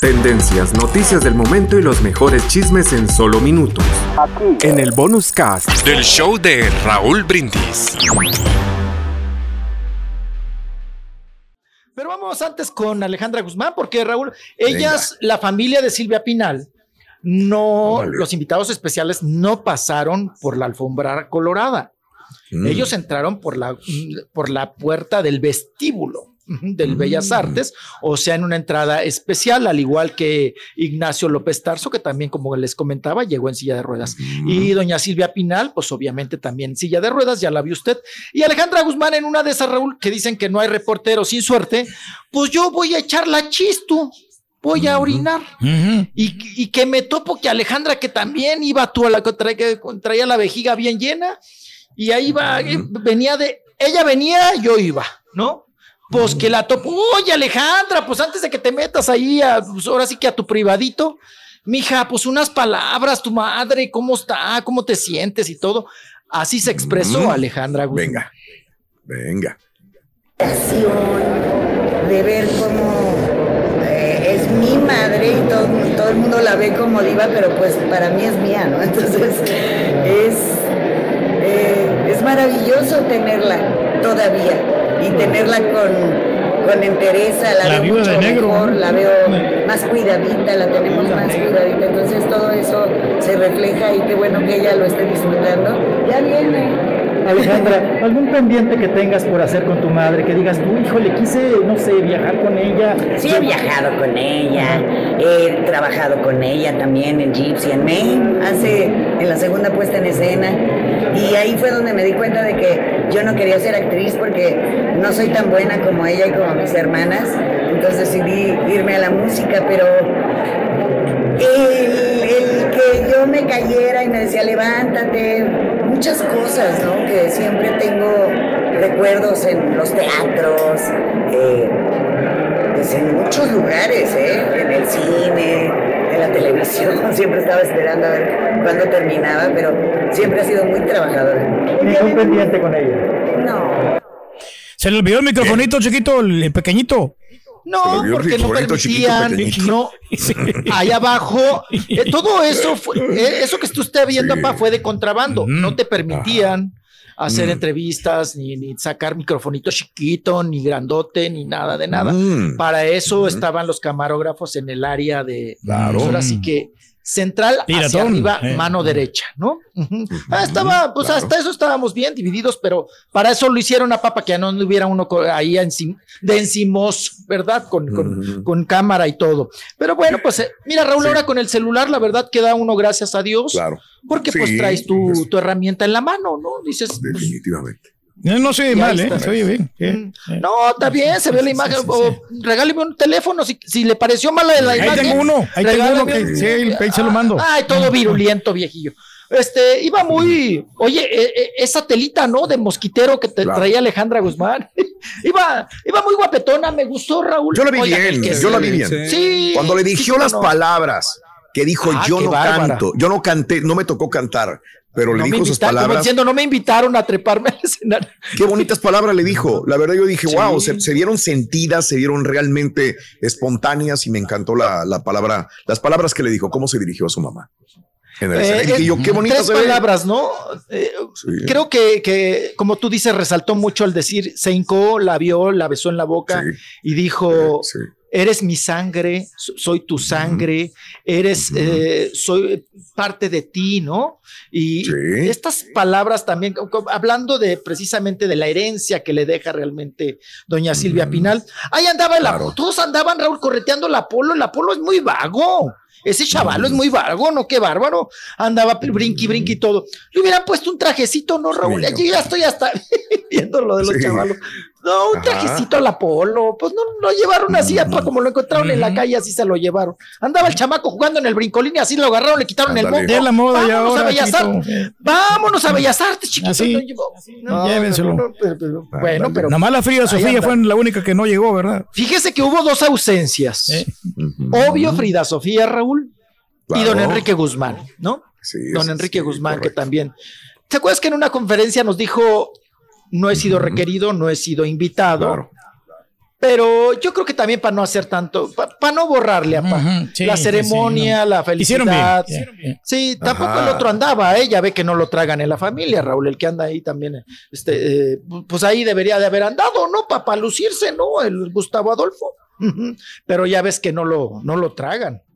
Tendencias, noticias del momento y los mejores chismes en solo minutos. En el bonus cast del show de Raúl Brindis. Pero vamos antes con Alejandra Guzmán, porque Raúl, ellas, la familia de Silvia Pinal, no, los invitados especiales no pasaron por la alfombra colorada. Mm. Ellos entraron por la, por la puerta del vestíbulo del Bellas Artes, o sea, en una entrada especial, al igual que Ignacio López Tarso, que también, como les comentaba, llegó en silla de ruedas. Y doña Silvia Pinal, pues obviamente también en silla de ruedas, ya la vio usted. Y Alejandra Guzmán en una de esas, Raúl, que dicen que no hay reportero sin suerte, pues yo voy a echar la chistu. Voy a orinar. y, y, que me topo que Alejandra, que también iba tú a la traía, traía la vejiga bien llena, y ahí va, venía de, ella venía, yo iba, ¿no? Pues que la topo. Oye, Alejandra, pues antes de que te metas ahí, a, pues ahora sí que a tu privadito, mija, pues unas palabras, tu madre, ¿cómo está? ¿Cómo te sientes y todo? Así se expresó Mm. Alejandra Guzmán. Venga, venga. de ver cómo eh, es mi madre y todo, todo el mundo la ve como diva, pero pues para mí es mía, ¿no? Entonces es, eh, es maravilloso tenerla todavía y tenerla con, con entereza, la, La veo viuda mucho de negro, mejor, la veo más cuidadita, la tenemos más cuidadita, entonces todo eso se refleja y qué bueno que ella lo esté disfrutando. Ya viene. Alejandra, ¿algún pendiente que tengas por hacer con tu madre? Que digas, tú, híjole, quise, no sé, viajar con ella. Sí, he viajado con ella, he trabajado con ella también en Gypsy en Maine, hace en la segunda puesta en escena. Y ahí fue donde me di cuenta de que yo no quería ser actriz porque no soy tan buena como ella y como mis hermanas. Entonces decidí irme a la música, pero el que yo me cayera y me decía, levántate, muchas cosas, ¿no? Que siempre tengo recuerdos en los teatros, eh, pues en muchos lugares, ¿eh? En el cine, en la televisión, siempre estaba esperando a ver cuándo terminaba, pero siempre ha sido muy trabajadora. Ningún pendiente con ella. No. Se le olvidó el microfonito chiquito, el pequeñito. No, porque no chiquito, permitían, no, ahí abajo, eh, todo eso, fue, eh, eso que usted está viendo, Sí. papá, fue de contrabando, no te permitían hacer Mm. entrevistas, ni, ni sacar microfonito chiquito, ni grandote, ni nada de nada. Mm. Para eso estaban los camarógrafos en el área de, Claro. pues ahora sí que central hacia arriba, eh. mano derecha, ¿no? Ah, estaba, pues claro. hasta eso estábamos bien divididos, pero para eso lo hicieron a Papa, que no hubiera uno ahí encim- de encimos, ¿verdad? Con, con, con cámara y todo. Pero bueno, pues eh, mira, Raúl, Sí. ahora con el celular, la verdad que da uno gracias a Dios, Claro, porque pues traes tu, pues- tu herramienta en la mano, ¿no? Dices, pues, definitivamente. No, no se oye ahí mal, ¿eh? Se oye bien. sí. Mm, No, está bien, se ve la imagen. Sí, sí, o sí. regáleme un teléfono si, si le pareció mala la Ahí imagen. tengo uno, ahí tengo uno que sí, ahí se lo mando. Ay, todo virulento, viejillo. Este, iba muy, oye, eh, eh, esa telita, ¿no? De mosquitero que te Claro. traía Alejandra Guzmán. iba, iba muy guapetona, me gustó, Raúl. Yo la vi Oiga, bien, el yo sí. la vi bien. Sí. Cuando le dirigió las no. palabras, que dijo Ah, yo no bárbara. canto, yo no canté, no me tocó cantar, pero le No dijo sus como palabras. diciendo, no me invitaron a treparme al escenario. Qué bonitas palabras le dijo. La verdad yo dije, Sí. wow, se, se vieron sentidas, se vieron realmente espontáneas y me encantó la, la palabra, las palabras que le dijo, cómo se dirigió a su mamá. En el Eh, eh, yo, qué bonita Tres se ve. palabras, ¿no? Eh, Sí. Creo que, que, como tú dices, resaltó mucho al decir, se hincó, la vio, la besó en la boca Sí, y dijo, sí. Eres mi sangre, so- soy tu sangre, eres, eh, soy parte de ti, ¿no? Y Sí. estas palabras también, hablando de precisamente de la herencia que le deja realmente doña Silvia. Pinal, ahí andaba el Claro. Apolo, todos andaban, Raúl, correteando el Apolo, el Apolo es muy vago. Ese chavalo es muy bárbaro, ¿no? Qué bárbaro. Andaba brinqui, brinqui y todo. Le hubieran puesto un trajecito, ¿no, Raúl? Yo ya estoy hasta viendo lo de los Sí. chavalos. No, un Ajá. trajecito a la polo. Pues no, lo llevaron así, como lo encontraron en la calle, así se lo llevaron. Andaba el chamaco jugando en el brincolín y así lo agarraron, le quitaron el moco. Ya es la moda ya Vámonos a ahora, Bellas chiquito. Artes. Vámonos a Bellas Artes, chiquito. Así, No, llévenselo. no, no, pero- pero- bueno, pero Nada más la Frida Sofía fue la única que no llegó, ¿verdad? fíjese que hubo dos ausencias. Eh. Obvio, Frida Sofía Raúl y don. Enrique Guzmán, ¿no? Sí, don Enrique sí, Guzmán, que también. ¿Te acuerdas que en una conferencia nos dijo, no he sido requerido, no he sido invitado? Claro. Pero yo creo que también para no hacer tanto, para no borrarle sí, la sí, ceremonia, la Hicieron bien. felicidad. Hicieron bien. Sí, tampoco Ajá. el otro andaba, ¿eh? ya ve que no lo tragan en la familia, Raúl, el que anda ahí también, este, eh, pues ahí debería de haber andado, ¿no? Para lucirse, ¿no? El Gustavo Adolfo. Pero ya ves que no lo, no lo tragan.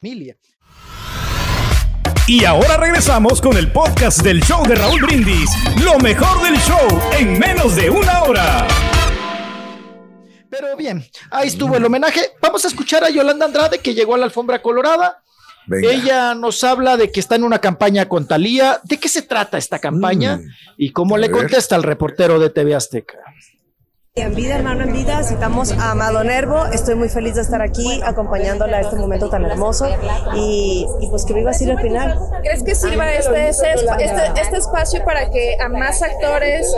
Familia. Y ahora regresamos con el podcast del show de Raúl Brindis. Lo mejor del show en menos de una hora. Pero bien, ahí estuvo el homenaje. Vamos a escuchar a Yolanda Andrade que llegó a la alfombra colorada. Venga. Ella nos habla de que está en una campaña con Talía. ¿De qué se trata esta campaña? Mm. Y cómo A le ver. contesta el reportero de TV Azteca. En vida, hermano, en vida, citamos a Amado Nervo. Estoy muy feliz de estar aquí acompañándola a este momento tan hermoso y, y pues que viva así al final. ¿Crees que sirva este, este, este, este espacio para que a más actores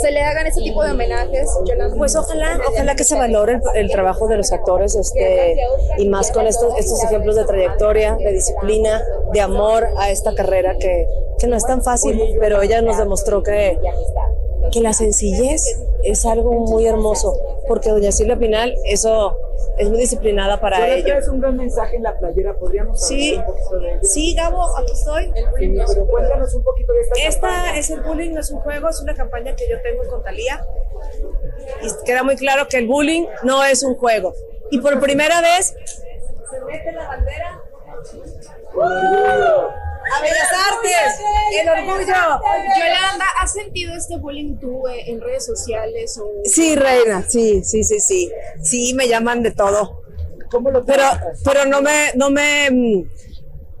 se le hagan este tipo de homenajes? Pues ojalá, ojalá que se valore el, el trabajo de los actores este, y más con estos, estos ejemplos de trayectoria, de disciplina, de amor a esta carrera que, que no es tan fácil, pero ella nos demostró que, que la sencillez es algo muy hermoso, porque doña Silvia Pinal eso es muy disciplinada para ello. Es un gran mensaje en la playera, podríamos Sí, hablar un poquito de ello? sí, Gabo, aquí estoy. Sí, pero cuéntanos un poquito de esta, Esta campaña. es el bullying, no es un juego, es una campaña que yo tengo con Talía. Y queda muy claro que el bullying no es un juego. Y por primera vez se mete la bandera. ¡A Bellas Artes! ¡El orgullo! Yolanda, ¿has sentido este bullying tú eh, en redes sociales? O... Sí, reina, sí, sí, sí, sí. Sí, me llaman de todo. ¿Cómo lo Pero, pero no me, no me. mm,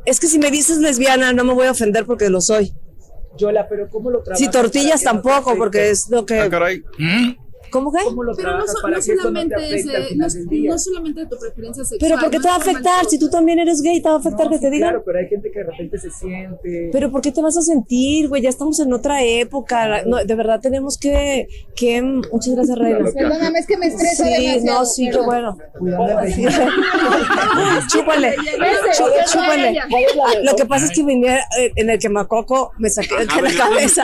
Es que si me dices lesbiana, no me voy a ofender porque lo soy. Yola, pero ¿cómo lo trabajas? Si tortillas tampoco, porque es lo que. caray. ¿Cómo que? ¿Cómo lo Pero no, para solamente no, no solamente de tu preferencia sexual. Pero ¿por qué te va a afectar? Si tú también eres gay, te va a afectar No, que sí, te digan. Claro, pero hay gente que de repente se siente. Pero ¿por qué te vas a sentir, güey? Ya estamos en otra época. No, de verdad tenemos que, que... Muchas gracias, Reina. Perdóname, es que me estresa Sí, demasiado. no, sí, qué perdón. bueno. Chúpale, Chú- chúpale. Lo que pasa es que venía eh, en el quemacoco, me saqué de la cabeza.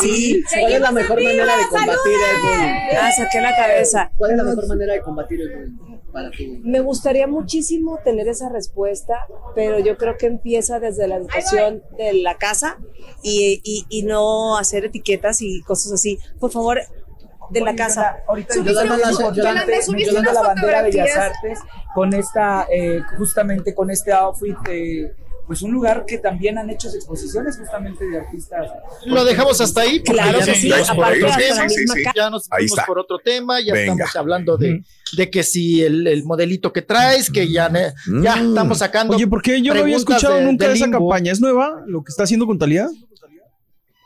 Sí, ¿Cuál es la mejor manera de combatir el bullying? Ah, saqué la cabeza. ¿Cuál es la mejor manera de combatir el bullying para ti? Me gustaría muchísimo tener esa respuesta, pero yo creo que empieza desde la educación de la casa y, y- y no hacer etiquetas y cosas así. Por favor, de la casa. Ahorita Yolanda Yolanda, Yolanda, la bandera de Bellas. Artes con esta, eh, justamente con este outfit, eh, pues un lugar que también han hecho exposiciones justamente de artistas. Lo dejamos hasta ahí. porque Claro ya que nos sí, aparte Ya nos está. por otro tema, ya Venga. estamos hablando de, de que si el, el modelito que traes, que ya, ya estamos sacando. Oye, ¿por qué yo no había escuchado de- nunca de esa campaña? ¿Es nueva lo que está haciendo con Talía?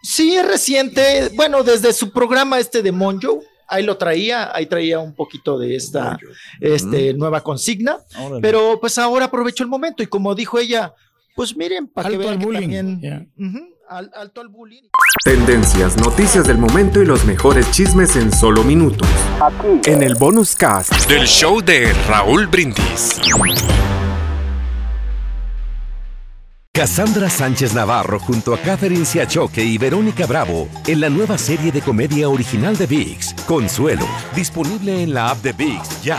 Sí, es reciente. Bueno, desde su programa este de Monjo, ahí lo traía, ahí traía un poquito de esta este, nueva consigna. Órale. Pero pues ahora aprovecho el momento y como dijo ella, pues miren, para que Alto vean al que bullying. también al- alto al bullying. Tendencias, noticias del momento y los mejores chismes en solo minutos. En el bonus cast. Del show de Raúl Brindis. Cassandra Sánchez Navarro junto a Catherine Siachoque y Verónica Bravo en la nueva serie de comedia original de VIX, Consuelo, disponible en la app de VIX ya.